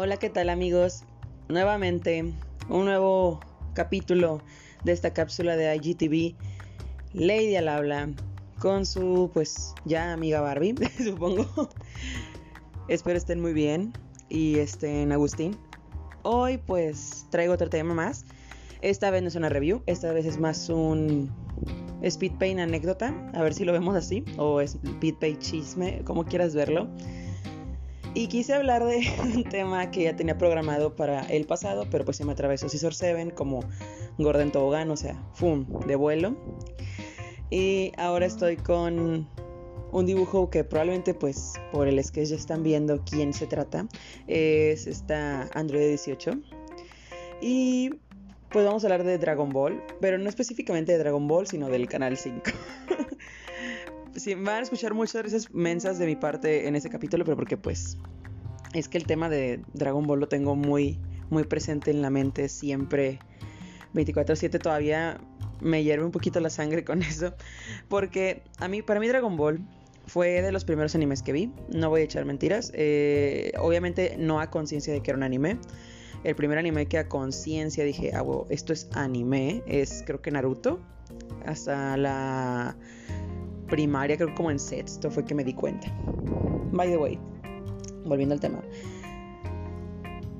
Hola, ¿qué tal amigos? Nuevamente, un nuevo capítulo de esta cápsula de IGTV. Lady al habla con su, pues, ya amiga Barbie, supongo. Espero estén muy bien y estén Agustín. Hoy, pues, traigo otro tema más. Esta vez no es una review, esta vez es más un speed paint anécdota. A ver si lo vemos así, o speed paint chisme, como quieras verlo. Y quise hablar de un tema que ya tenía programado para el pasado, pero pues se me atravesó Scissor 7 como Gordon Tobogán, o sea, ¡fum! de vuelo. Y ahora estoy con un dibujo que probablemente pues por el sketch ya están viendo quién se trata. Es esta Android 18. Y pues vamos a hablar de Dragon Ball, pero no específicamente de Dragon Ball, sino del canal 5. sí, van a escuchar muchas veces mensas de mi parte en ese capítulo, pero porque pues es que el tema de Dragon Ball lo tengo muy, muy presente en la mente siempre. 24/7 todavía me hierve un poquito la sangre con eso, porque a mí, para mí Dragon Ball fue de los primeros animes que vi, no voy a echar mentiras, eh, obviamente no a conciencia de que era un anime. El primer anime que a conciencia dije, ah, esto es anime, es creo que Naruto. Hasta la primaria, creo que como en sexto fue que me di cuenta. By the way, volviendo al tema.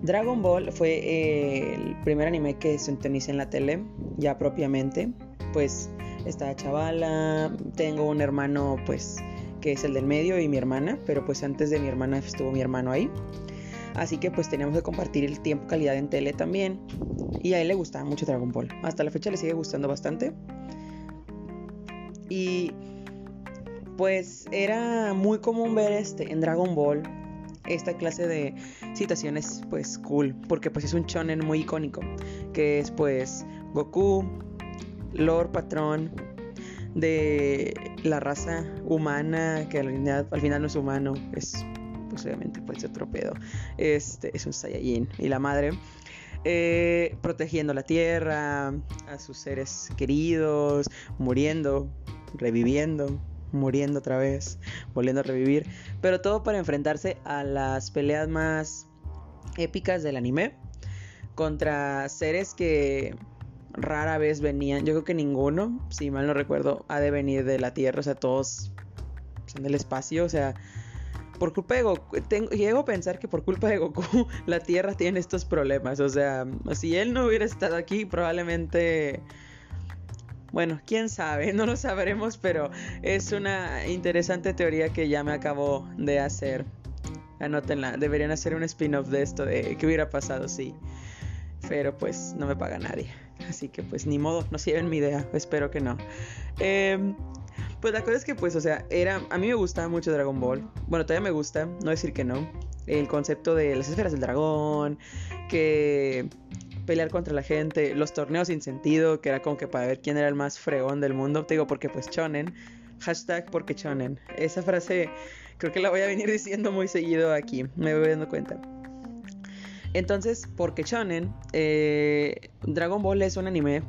Dragon Ball fue eh, el primer anime que sintoniza en la tele, ya propiamente. Pues está chavala, tengo un hermano pues que es el del medio y mi hermana, pero pues antes de mi hermana estuvo mi hermano ahí. Así que pues teníamos que compartir el tiempo calidad en tele también. Y a él le gustaba mucho Dragon Ball. Hasta la fecha le sigue gustando bastante. Y pues era muy común ver este en Dragon Ball esta clase de citaciones pues cool, porque pues es un shonen muy icónico, que es pues Goku, Lord Patrón de la raza humana, que al final, al final no es humano, es pues obviamente pues otro pedo. Este es un Saiyajin y la madre eh, protegiendo la tierra, a sus seres queridos, muriendo, reviviendo, muriendo otra vez, volviendo a revivir, pero todo para enfrentarse a las peleas más épicas del anime contra seres que rara vez venían, yo creo que ninguno, si mal no recuerdo, ha de venir de la Tierra, o sea, todos son del espacio, o sea, por culpa de Goku, llego a pensar que por culpa de Goku la Tierra tiene estos problemas, o sea, si él no hubiera estado aquí, probablemente bueno, quién sabe, no lo sabremos, pero es una interesante teoría que ya me acabo de hacer. Anótenla, deberían hacer un spin-off de esto, de qué hubiera pasado sí. Pero pues no me paga nadie. Así que pues ni modo, no sirven mi idea, espero que no. Em, pues la cosa es que pues, o sea, era, a mí me gustaba mucho Dragon Ball. Bueno, todavía me gusta, no decir que no. El concepto de las esferas del dragón, que pelear contra la gente, los torneos sin sentido, que era como que para ver quién era el más fregón del mundo, te digo porque pues chonen, hashtag porque chonen, esa frase creo que la voy a venir diciendo muy seguido aquí, me voy dando cuenta. Entonces, porque chonen, eh, Dragon Ball es un anime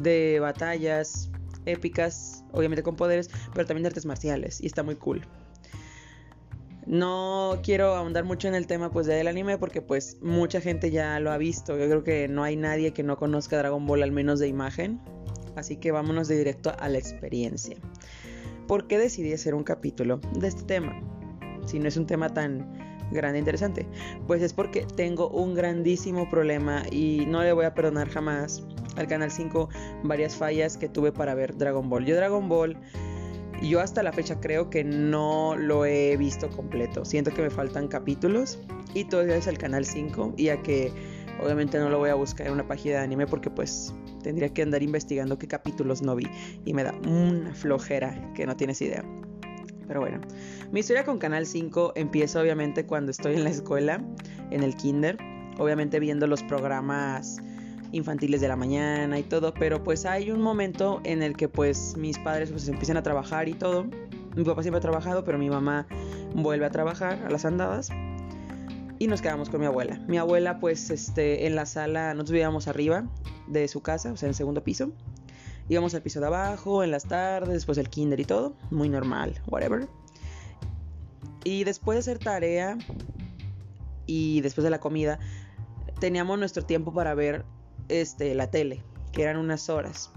de batallas épicas, obviamente con poderes, pero también de artes marciales, y está muy cool. No quiero ahondar mucho en el tema pues del anime porque pues mucha gente ya lo ha visto. Yo creo que no hay nadie que no conozca Dragon Ball al menos de imagen. Así que vámonos de directo a la experiencia. ¿Por qué decidí hacer un capítulo de este tema? Si no es un tema tan grande e interesante. Pues es porque tengo un grandísimo problema y no le voy a perdonar jamás al Canal 5 varias fallas que tuve para ver Dragon Ball. Yo Dragon Ball yo hasta la fecha creo que no lo he visto completo. Siento que me faltan capítulos y todo es el canal 5 y a que obviamente no lo voy a buscar en una página de anime porque pues tendría que andar investigando qué capítulos no vi y me da una flojera que no tienes idea. Pero bueno, mi historia con Canal 5 empieza obviamente cuando estoy en la escuela, en el kinder, obviamente viendo los programas infantiles de la mañana y todo, pero pues hay un momento en el que pues mis padres pues empiezan a trabajar y todo. Mi papá siempre ha trabajado, pero mi mamá vuelve a trabajar a las andadas y nos quedamos con mi abuela. Mi abuela pues este en la sala, nosotros vivíamos arriba de su casa, o sea en el segundo piso. Íbamos al piso de abajo en las tardes, después el kinder y todo, muy normal, whatever. Y después de hacer tarea, y después de la comida teníamos nuestro tiempo para ver este, la tele, que eran unas horas.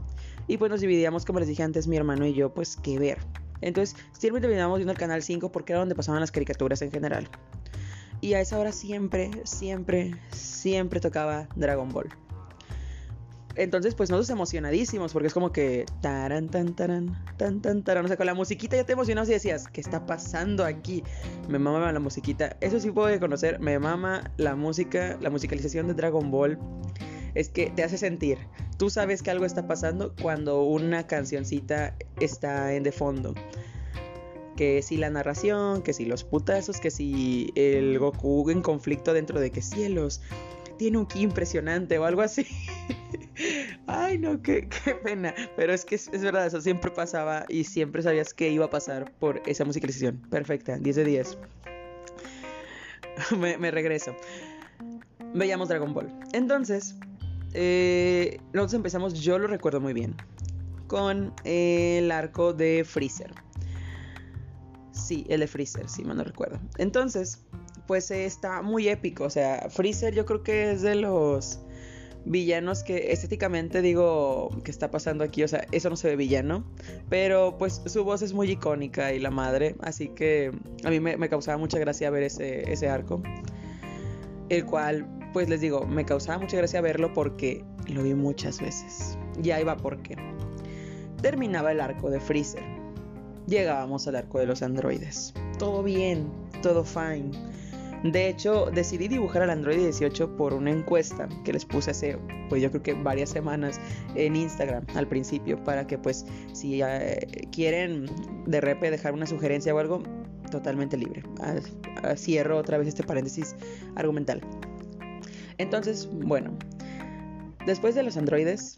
Y pues nos dividíamos, como les dije antes, mi hermano y yo, pues qué ver. Entonces siempre terminábamos viendo el canal 5 porque era donde pasaban las caricaturas en general. Y a esa hora siempre, siempre, siempre tocaba Dragon Ball. Entonces, pues nosotros emocionadísimos, porque es como que taran, tan, taran, tan, tan, taran. O sea, con la musiquita ya te emocionabas y decías, ¿qué está pasando aquí? Me mama la musiquita. Eso sí puedo reconocer, me mama la música, la musicalización de Dragon Ball. Es que te hace sentir. Tú sabes que algo está pasando cuando una cancioncita está en de fondo que si la narración, que si los putazos, que si el Goku en conflicto dentro de que cielos tiene un ki impresionante o algo así. Ay, no, qué, pena. Pero es que es, verdad, eso siempre pasaba y siempre sabías que iba a pasar por esa musicalización. Perfecta, 10 de 10. me, regreso. Veíamos Dragon Ball. Entonces, eh, nosotros empezamos, yo lo recuerdo muy bien, con el arco de Freezer. Sí, el de Freezer, sí, me no recuerdo. Entonces, pues está muy épico. O sea, Freezer yo creo que es de los villanos que estéticamente digo que está pasando aquí, o sea, eso no se ve villano, pero pues su voz es muy icónica y la madre, así que a mí me, causaba mucha gracia ver ese, ese arco, el cual, pues les digo, me causaba mucha gracia verlo porque lo vi muchas veces. Y ahí va porque terminaba el arco de Freezer, llegábamos al arco de los androides, todo bien, todo fine de hecho, decidí dibujar al Android 18 por una encuesta que les puse hace, pues yo creo que varias semanas en Instagram al principio, para que pues si eh, quieren de repente dejar una sugerencia o algo, totalmente libre. Ah, cierro otra vez este paréntesis argumental. Entonces, bueno, después de los androides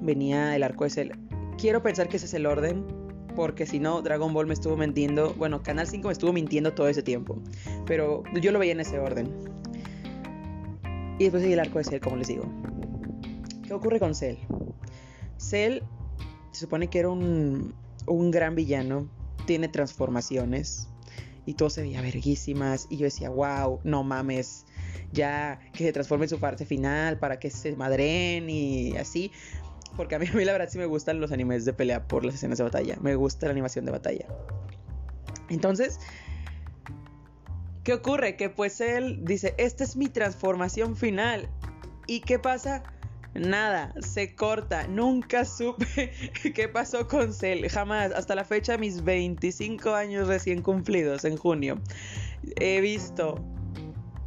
venía el arco de Cell. Quiero pensar que ese es el orden, porque si no, Dragon Ball me estuvo mintiendo. Bueno, Canal 5 me estuvo mintiendo todo ese tiempo. Pero yo lo veía en ese orden. Y después sigue el arco de Cell, como les digo. ¿Qué ocurre con Cell? Cell se supone que era un, un gran villano. Tiene transformaciones. Y todo se veía verguísimas. Y yo decía, wow, no mames. Ya que se transforme en su parte final para que se madren y así. Porque a mí, a mí la verdad sí me gustan los animes de pelea por las escenas de batalla. Me gusta la animación de batalla. Entonces, ¿qué ocurre? Que pues él dice, esta es mi transformación final. ¿Y qué pasa? Nada, se corta. Nunca supe qué pasó con Cell. Jamás. Hasta la fecha, mis 25 años recién cumplidos en junio. He visto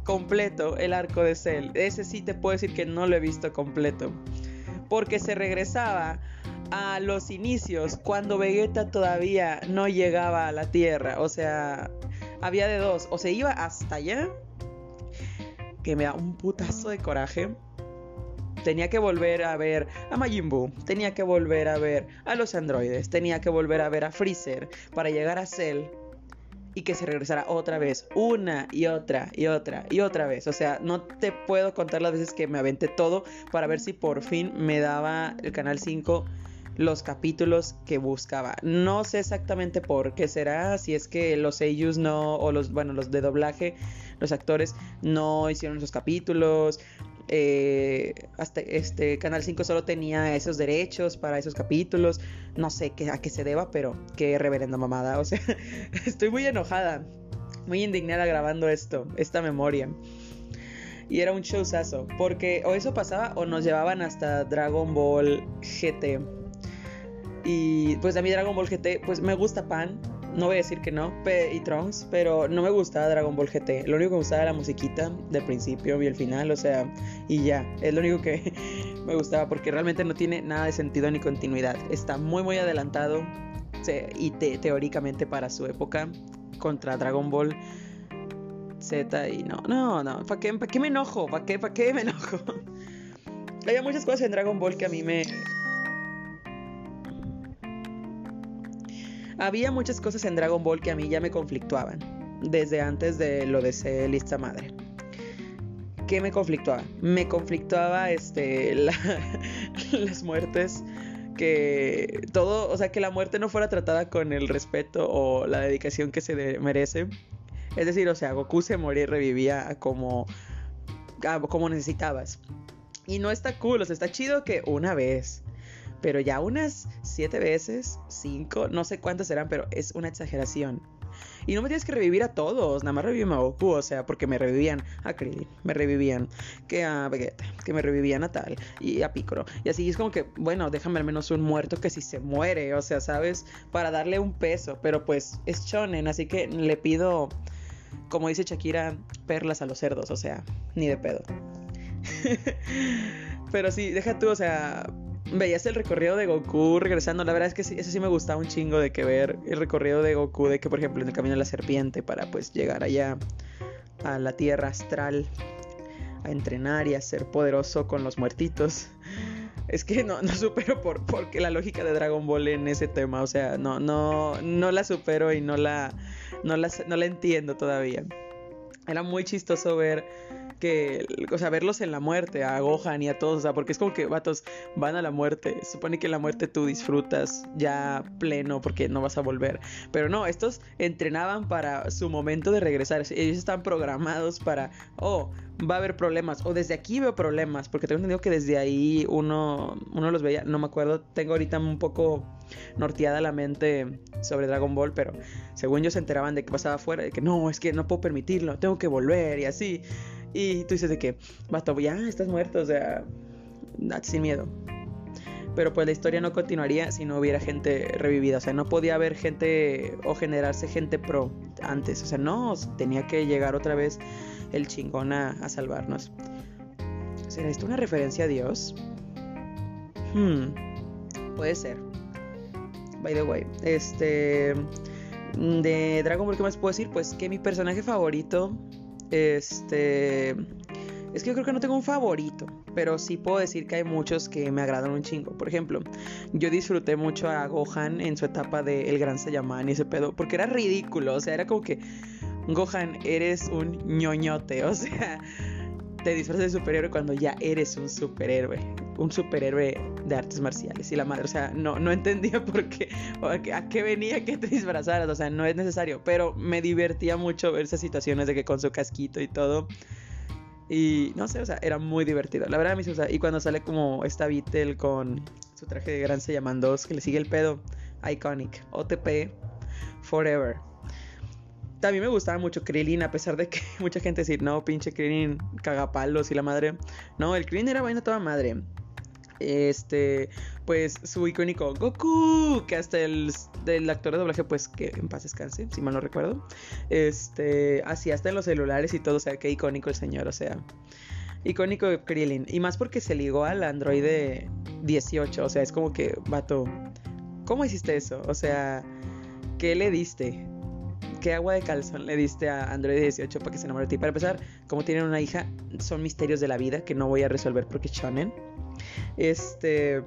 completo el arco de Cell. Ese sí te puedo decir que no lo he visto completo porque se regresaba a los inicios cuando Vegeta todavía no llegaba a la Tierra. O sea, había de dos. O se iba hasta allá, que me da un putazo de coraje. Tenía que volver a ver a Majin Buu, tenía que volver a ver a los androides, tenía que volver a ver a Freezer para llegar a Cell y que se regresara otra vez, una y otra y otra y otra vez. O sea, no te puedo contar las veces que me aventé todo para ver si por fin me daba el canal 5 los capítulos que buscaba. No sé exactamente por qué será, si es que los ellos no, o los, bueno, los de doblaje, los actores no hicieron esos capítulos, eh, hasta este Canal 5 solo tenía esos derechos para esos capítulos. No sé qué, a qué se deba, pero qué reverenda mamada. O sea, estoy muy enojada, muy indignada grabando esto, esta memoria. Y era un showzazo, porque o eso pasaba o nos llevaban hasta Dragon Ball GT. Y pues a mí Dragon Ball GT, pues me gusta Pan, no voy a decir que no, y Trunks, pero no me gustaba Dragon Ball GT. Lo único que me gustaba era la musiquita del principio y el final, o sea, y ya, es lo único que me gustaba porque realmente no tiene nada de sentido ni continuidad. Está muy, muy adelantado y teóricamente para su época contra Dragon Ball Z y no, no, no, ¿para qué, qué me enojo? ¿Para qué, para qué me enojo? Hay muchas cosas en Dragon Ball que a mí me, Había muchas cosas en Dragon Ball que a mí ya me conflictuaban, desde antes de lo de ser lista madre. ¿Qué me conflictuaba? Me conflictuaba este, las muertes, que todo, o sea, que la muerte no fuera tratada con el respeto o la dedicación que se merece Es decir, o sea, Goku se moría y revivía como, como necesitabas. Y no está cool, o sea, está chido que una vez. Pero ya unas siete veces, cinco, no sé cuántas serán, pero es una exageración. Y no me tienes que revivir a todos, nada más reviví a Goku, o sea, porque me revivían a Krillin, me revivían que a Vegeta, que me revivían a tal y a Piccolo. Y así es como que, bueno, déjame al menos un muerto que si se muere, o sea, ¿sabes? Para darle un peso, pero pues es shonen, así que le pido, como dice Shakira, perlas a los cerdos, o sea, ni de pedo. pero sí, deja tú, o sea, veías el recorrido de Goku regresando. La verdad es que sí, eso sí me gustaba un chingo de que ver el recorrido de Goku, de que por ejemplo en el camino de la serpiente para pues llegar allá a la tierra astral a entrenar y a ser poderoso con los muertitos. Es que no, no supero por porque la lógica de Dragon Ball en ese tema, o sea, no, no, no la supero y no la, no la, no la entiendo todavía. Era muy chistoso ver que, o sea, verlos en la muerte, a Gohan y a todos, o sea, porque es como que vatos van a la muerte. Supone que en la muerte tú disfrutas ya pleno porque no vas a volver. Pero no, estos entrenaban para su momento de regresar. Ellos están programados para, oh, va a haber problemas. O desde aquí veo problemas, porque tengo entendido que desde ahí uno, uno los veía, no me acuerdo, tengo ahorita un poco norteada la mente sobre Dragon Ball, pero según ellos se enteraban de que pasaba afuera, de que no, es que no puedo permitirlo, tengo que volver y así. Y tú dices de que, basta, ya estás muerto, o sea, sin miedo. Pero pues la historia no continuaría si no hubiera gente revivida. O sea, no podía haber gente o generarse gente pro antes. O sea, no, tenía que llegar otra vez el chingón a, salvarnos. ¿Será esto una referencia a Dios? Hmm, puede ser. By the way, este. De Dragon Ball, ¿qué más puedo decir? Pues que mi personaje favorito este. Es que yo creo que no tengo un favorito, pero sí puedo decir que hay muchos que me agradan un chingo. Por ejemplo, yo disfruté mucho a Gohan en su etapa de El Gran Saiyaman y ese pedo, porque era ridículo, o sea, era como que, Gohan, eres un ñoñote, o sea, te disfrazas de superhéroe cuando ya eres un superhéroe, un superhéroe de artes marciales. Y la madre, o sea, no, no entendía por qué, a qué venía que te disfrazaras, o sea, no es necesario, pero me divertía mucho ver esas situaciones de que con su casquito y todo. Y no sé, o sea, era muy divertido. La verdad, me o sea, y cuando sale como esta Beatle con su traje de gran se llaman dos, que le sigue el pedo, iconic, OTP, forever. También me gustaba mucho Krillin, a pesar de que mucha gente decir, no, pinche Krillin, cagapalos y la madre. No, el Krillin era vaina toda madre. Este, pues su icónico Goku, que hasta el del actor de doblaje, pues que en paz descanse, si mal no recuerdo. Este, así hasta en los celulares y todo, o sea, qué icónico el señor, o sea, icónico Krillin. Y más porque se ligó al Android 18, o sea, es como que, vato, ¿cómo hiciste eso? O sea, ¿qué le diste? ¿Qué agua de calzón le diste a Android 18 para que se enamore de ti? Para empezar, como tienen una hija, son misterios de la vida que no voy a resolver porque chonen. Este.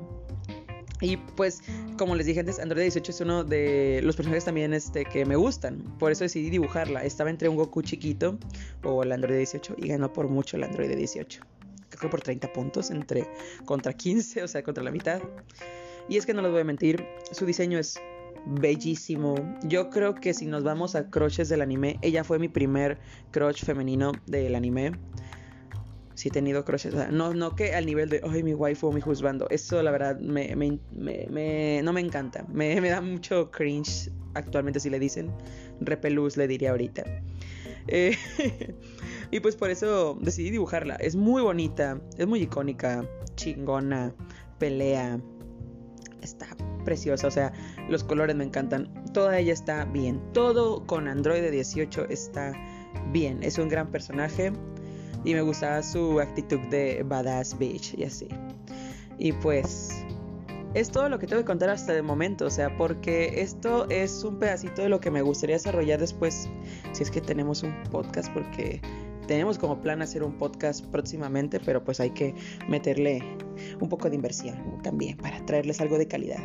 Y pues, como les dije antes, Android 18 es uno de los personajes también este, que me gustan. Por eso decidí dibujarla. Estaba entre un Goku chiquito o el Android 18 y ganó por mucho el Android 18. Creo que por 30 puntos entre contra 15, o sea, contra la mitad. Y es que no les voy a mentir, su diseño es bellísimo. Yo creo que si nos vamos a crushes del anime, ella fue mi primer crush femenino del anime. Sí he tenido crushes, no, no que al nivel de, ay, mi waifu o mi juzgando. Eso la verdad me, no me encanta. Me, da mucho cringe actualmente si le dicen. Repelús le diría ahorita. Eh, y pues por eso decidí dibujarla. Es muy bonita, es muy icónica, chingona, pelea. Está preciosa, o sea, los colores me encantan. Toda ella está bien. Todo con Android 18 está bien. Es un gran personaje y me gustaba su actitud de badass bitch y así. Y pues es todo lo que tengo que contar hasta el momento, o sea, porque esto es un pedacito de lo que me gustaría desarrollar después, si es que tenemos un podcast, porque tenemos como plan hacer un podcast próximamente, pero pues hay que meterle un poco de inversión también para traerles algo de calidad.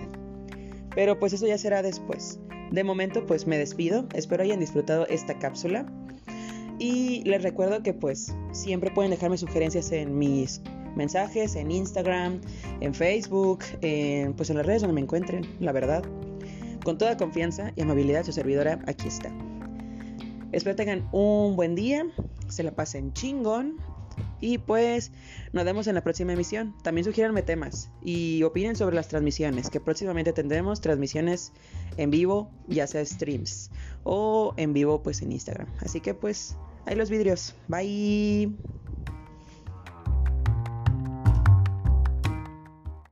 Pero pues eso ya será después. De momento pues me despido, espero hayan disfrutado esta cápsula. Y les recuerdo que pues siempre pueden dejarme sugerencias en mis mensajes, en Instagram, en Facebook, en, pues en las redes donde me encuentren, la verdad. Con toda confianza y amabilidad su servidora aquí está. Espero tengan un buen día, se la pasen chingón. Y pues nos vemos en la próxima emisión. También sugiéranme temas y opinen sobre las transmisiones, que próximamente tendremos transmisiones en vivo, ya sea streams o en vivo pues en Instagram. Así que pues ahí los vidrios. Bye.